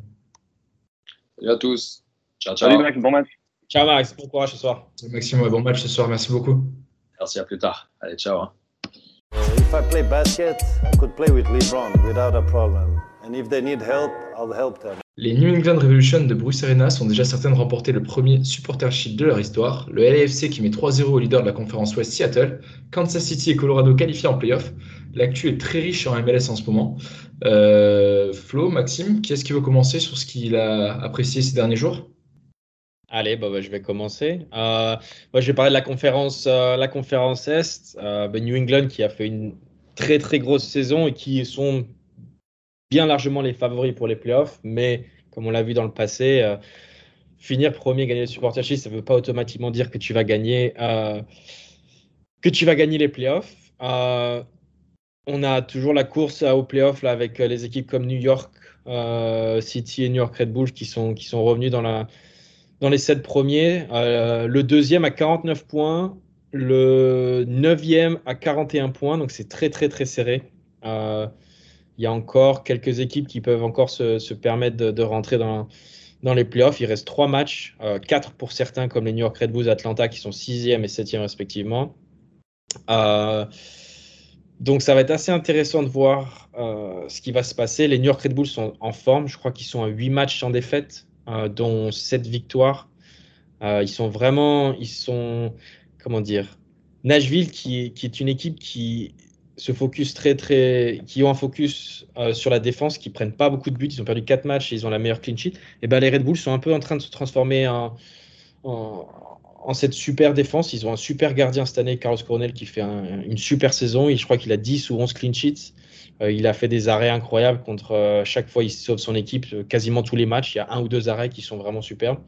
Salut à tous. Ciao, ciao. Salut Max, bon match. Ciao Max, bon courage ce soir. Maxime, bon match ce soir, merci beaucoup. Merci, à plus tard. Allez, ciao. Hein. If I play basket, I could play with LeBron without a problem. And if they need help, I'll help them. Les New England Revolution de Bruce Arena sont déjà certaines de remporter le premier Supporter Shield de leur histoire, le LAFC qui met 3-0 au leader de la conférence Ouest Seattle, Kansas City et Colorado qualifiés en playoff. L'actu est très riche en MLS en ce moment. Euh, Flo, Maxime, qui est-ce qui veut commencer sur ce qu'il a apprécié ces derniers jours? Allez, bah, bah, je vais commencer. Euh, je vais parler de la conférence, euh, la conférence Est. Bah, New England qui a fait une très très grosse saison et qui sont bien largement les favoris pour les playoffs, mais comme on l'a vu dans le passé, euh, finir premier, gagner le supporter ça ne veut pas automatiquement dire que tu vas gagner, euh, que tu vas gagner les playoffs. Euh, on a toujours la course aux playoffs avec les équipes comme New York City et New York Red Bull qui sont, qui sont revenus dans, la, dans les sept premiers. le deuxième à 49 points, le neuvième à 41 points, donc c'est très très très serré. Il y a encore quelques équipes qui peuvent encore se, permettre de, rentrer dans, dans les playoffs. Il reste trois matchs, euh, quatre pour certains, comme les New York Red Bulls Atlanta, qui sont sixième et septième respectivement. Euh, donc ça va être assez intéressant de voir euh, ce qui va se passer. Les New York Red Bulls sont en forme. Je crois qu'ils sont à huit matchs sans défaite, dont sept victoires. ils sont vraiment, ils sont, comment dire, Nashville, qui, qui, est une équipe qui se focus très très qui ont un focus euh, sur la défense qui prennent pas beaucoup de buts ils ont perdu 4 matchs et ils ont la meilleure clean sheet et ben les Red Bull sont un peu en train de se transformer en, en cette super défense. Ils ont un super gardien cette année, Carlos Coronel, qui fait une super saison. Et je crois qu'il a 10 ou 11 clean sheets. Euh, il a fait des arrêts incroyables contre euh, chaque fois il sauve son équipe, euh, quasiment tous les matchs. Il y a un ou deux arrêts qui sont vraiment superbes.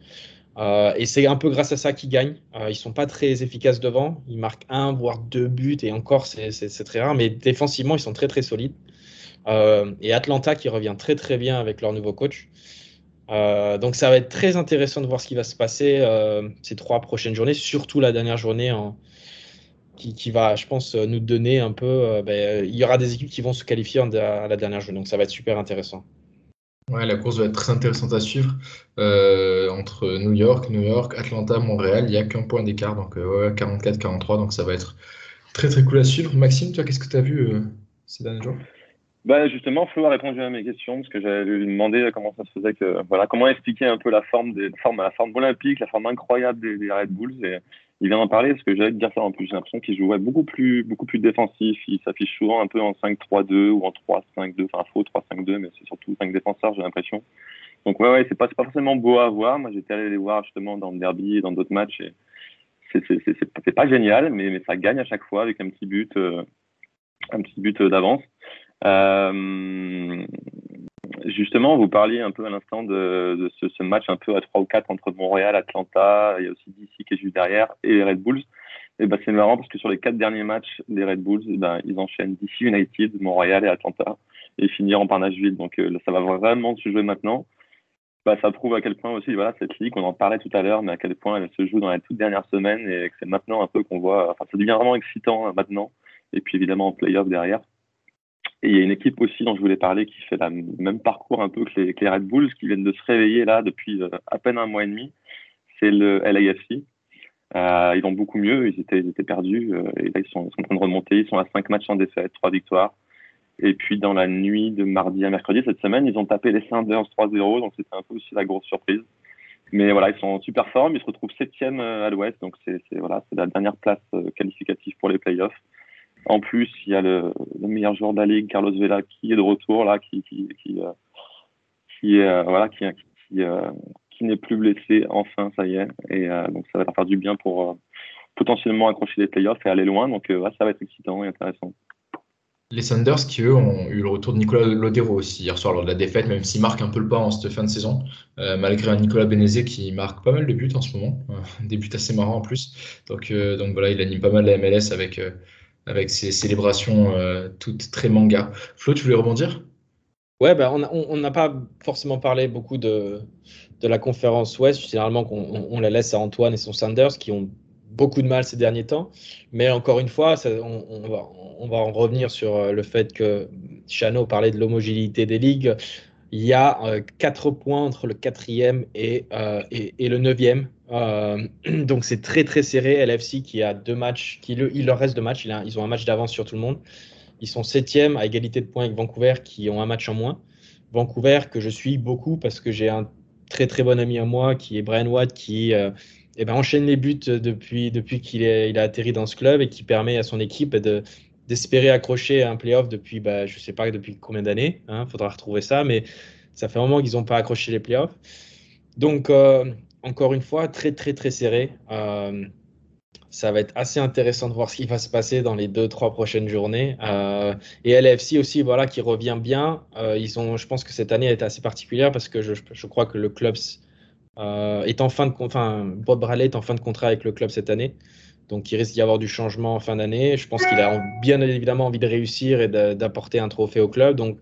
et c'est un peu grâce à ça qu'ils gagnent. ils sont pas très efficaces devant. Ils marquent un voire deux buts et encore c'est très rare. Mais défensivement ils sont très très solides. et Atlanta qui revient très très bien avec leur nouveau coach. donc ça va être très intéressant de voir ce qui va se passer ces trois prochaines journées, surtout la dernière journée en, qui, va, je pense, nous donner un peu. Euh, ben, il y aura des équipes qui vont se qualifier à la dernière journée, donc ça va être super intéressant. Ouais, la course va être très intéressante à suivre. Euh, entre New York, New York, Atlanta, Montréal, il n'y a qu'un point d'écart, donc 44-43, euh, donc ça va être très très cool à suivre. Maxime, toi, qu'est-ce que tu as vu ces derniers jours? Bah justement, Flo a répondu à mes questions parce que j'avais lui demandé comment ça se faisait que voilà comment expliquer un peu la forme des la forme, la forme olympique, la forme incroyable des, des Red Bulls et il vient d'en parler parce que j'allais te dire ça en plus. J'ai l'impression qu'il jouait beaucoup plus, beaucoup plus défensif. Il s'affiche souvent un peu en 5-3-2 ou en 3-5-2. Enfin, faux 3-5-2, mais c'est surtout 5 défenseurs, j'ai l'impression. Donc, ouais, ouais, c'est pas, pas forcément beau à voir. Moi, j'étais allé les voir justement dans le derby et dans d'autres matchs. Et c'est pas génial, mais, mais ça gagne à chaque fois avec un petit but, euh, but d'avance. Euh, justement, vous parliez un peu à l'instant de, ce, match un peu à 3 ou 4 entre Montréal, Atlanta, il y a aussi DC qui est juste derrière, et les Red Bulls. Et ben, c'est marrant parce que sur les quatre derniers matchs des Red Bulls, ben, ils enchaînent DC United, Montréal et Atlanta, et finiront par Nashville. Donc euh, ça va vraiment se jouer maintenant. Ben, ça prouve à quel point aussi, voilà, cette ligue, on en parlait tout à l'heure, mais à quel point elle se joue dans les toutes dernières semaines et que c'est maintenant un peu qu'on voit, enfin, ça devient vraiment excitant hein, maintenant. Et puis évidemment en playoff derrière. Il y a une équipe aussi dont je voulais parler qui fait le même parcours un peu que les, Red Bulls, qui viennent de se réveiller là depuis euh, à peine un mois et demi. C'est le LAFC. Euh, ils vont beaucoup mieux, ils étaient, perdus euh, et là ils sont, en train de remonter. Ils sont à 5 matchs en défaite, 3 victoires. Et puis dans la nuit de mardi à mercredi cette semaine, ils ont tapé les Sanders 3-0, donc c'était un peu aussi la grosse surprise. Mais voilà, ils sont en super forme, ils se retrouvent septième à l'Ouest, donc c'est voilà, la dernière place qualificative pour les playoffs. En plus, il y a le, meilleur joueur de la ligue, Carlos Vela, qui est de retour là, qui qui euh, euh, voilà, qui qui, euh, qui n'est plus blessé. Enfin, ça y est. Et donc ça va faire du bien pour potentiellement accrocher les playoffs et aller loin. Donc ça va être excitant et intéressant. Les Sanders qui, eux, ont eu le retour de Nicolas Lodero aussi hier soir lors de la défaite, même s'il marque un peu le pas en cette fin de saison, malgré un Nicolas Benezé qui marque pas mal de buts en ce moment, des buts assez marrants en plus. Donc, donc voilà, il anime pas mal la MLS avec, avec ces célébrations euh, toutes très manga. Flo, tu voulais rebondir? Ouais, ben on n'a pas forcément parlé beaucoup de, de la conférence Ouest. Généralement, on, on, la laisse à Antoine et son Sanders qui ont beaucoup de mal ces derniers temps. Mais encore une fois, on, va, on, va, en revenir sur euh, le fait que Chano parlait de l'homogénéité des ligues. Il y a euh, quatre points entre le quatrième et, euh, le neuvième. Euh, donc c'est très très serré. LFC qui a deux matchs, qui il leur reste deux matchs. ils ont un match d'avance sur tout le monde. Ils sont septième à égalité de points avec Vancouver qui ont un match en moins. Vancouver que je suis beaucoup parce que j'ai un très très bon ami à moi qui est Brian Watt qui eh ben, enchaîne les buts depuis, depuis qu'il il a atterri dans ce club et qui permet à son équipe de, d'espérer accrocher un playoff depuis, bah, je ne sais pas depuis combien d'années. Il hein, faudra retrouver ça, mais ça fait un moment qu'ils n'ont pas accroché les playoffs. Donc, euh, encore une fois, très, très, très serré. Euh, ça va être assez intéressant de voir ce qui va se passer dans les deux, trois prochaines journées. Euh, et LFC aussi, voilà, qui revient bien. ils ont, je pense que cette année est assez particulière parce que je, je crois que le club est en fin de, enfin, Bob Bradley est en fin de contrat avec le club cette année. Donc, il risque d'y avoir du changement en fin d'année. Je pense qu'il a bien évidemment envie de réussir et d'apporter un trophée au club. Donc,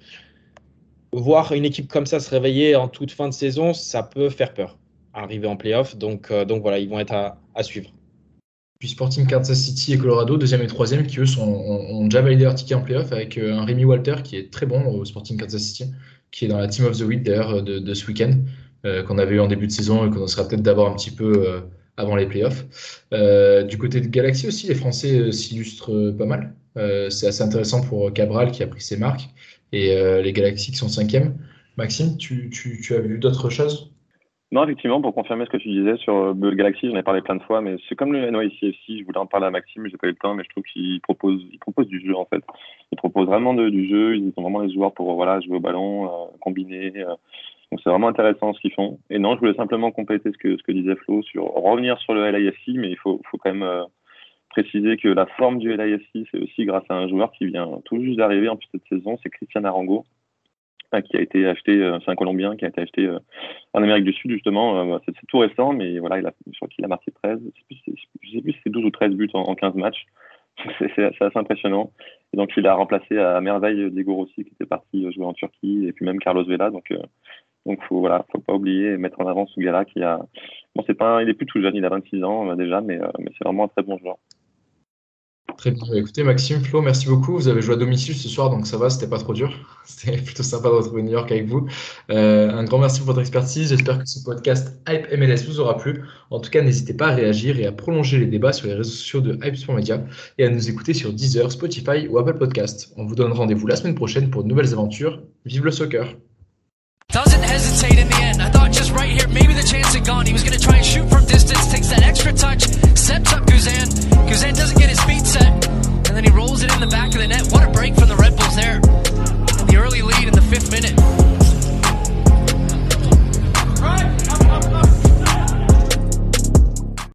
voir une équipe comme ça se réveiller en toute fin de saison, ça peut faire peur. Arriver en playoff. Donc, euh, donc voilà, ils vont être à, suivre. Puis Sporting Kansas City et Colorado, deuxième et troisième, qui eux sont, ont, déjà validé leur ticket en playoff avec euh, un Rémi Walter qui est très bon au Sporting Kansas City, qui est dans la Team of the Week d'ailleurs de, de, ce week-end, euh, qu'on avait eu en début de saison et qu'on sera peut-être d'avoir un petit peu avant les playoffs. Euh, du côté de Galaxy aussi, les Français euh, s'illustrent euh, pas mal. c'est assez intéressant pour Cabral qui a pris ses marques et les Galaxies qui sont cinquièmes. Maxime, tu, as vu d'autres choses? Non, effectivement, pour confirmer ce que tu disais sur le Galaxy, j'en ai parlé plein de fois, mais c'est comme le NYCFC, je voulais en parler à Maxime, j'ai pas eu le temps, mais je trouve qu'il propose, il propose du jeu en fait. Il propose vraiment du jeu, ils ont vraiment les joueurs pour voilà, jouer au ballon, combiner, Donc c'est vraiment intéressant ce qu'ils font. Et non, je voulais simplement compléter ce que, ce que disait Flo sur revenir sur le LIFC, mais il faut, faut quand même préciser que la forme du LIFC, c'est aussi grâce à un joueur qui vient tout juste d'arriver en plus cette saison, c'est Christian Arango, qui a été acheté, euh, c'est un Colombien qui a été acheté euh, en Amérique du Sud justement. Euh, c'est tout récent, mais voilà, il a, je crois qu'il a marqué 13, je sais plus si c'est 12 ou 13 buts en, 15 matchs. C'est assez impressionnant. Et donc il a remplacé à merveille Diego Rossi qui était parti jouer en Turquie et puis même Carlos Vela. Donc donc faut voilà, faut pas oublier et mettre en avant ce gars-là qui a bon c'est pas il est plus tout jeune, il a 26 ans déjà, mais mais c'est vraiment un très bon joueur. Très bien. Bah, écoutez, Maxime, Flo, merci beaucoup. Vous avez joué à domicile ce soir, donc ça va, c'était pas trop dur. C'était plutôt sympa de retrouver New York avec vous. Euh, un grand merci pour votre expertise. J'espère que ce podcast Hype MLS vous aura plu. En tout cas, n'hésitez pas à réagir et à prolonger les débats sur les réseaux sociaux de Hype Sport Media et à nous écouter sur Deezer, Spotify ou Apple Podcast. On vous donne rendez-vous la semaine prochaine pour de nouvelles aventures. Vive le soccer! hesitate in the end. I thought just right here, maybe the chance had gone. He was going to try and shoot from distance, takes that extra touch, steps up Guzan. Guzan doesn't get his feet set, and then he rolls it in the back of the net. What a break from the Red Bulls there. The early lead in the fifth minute. Right.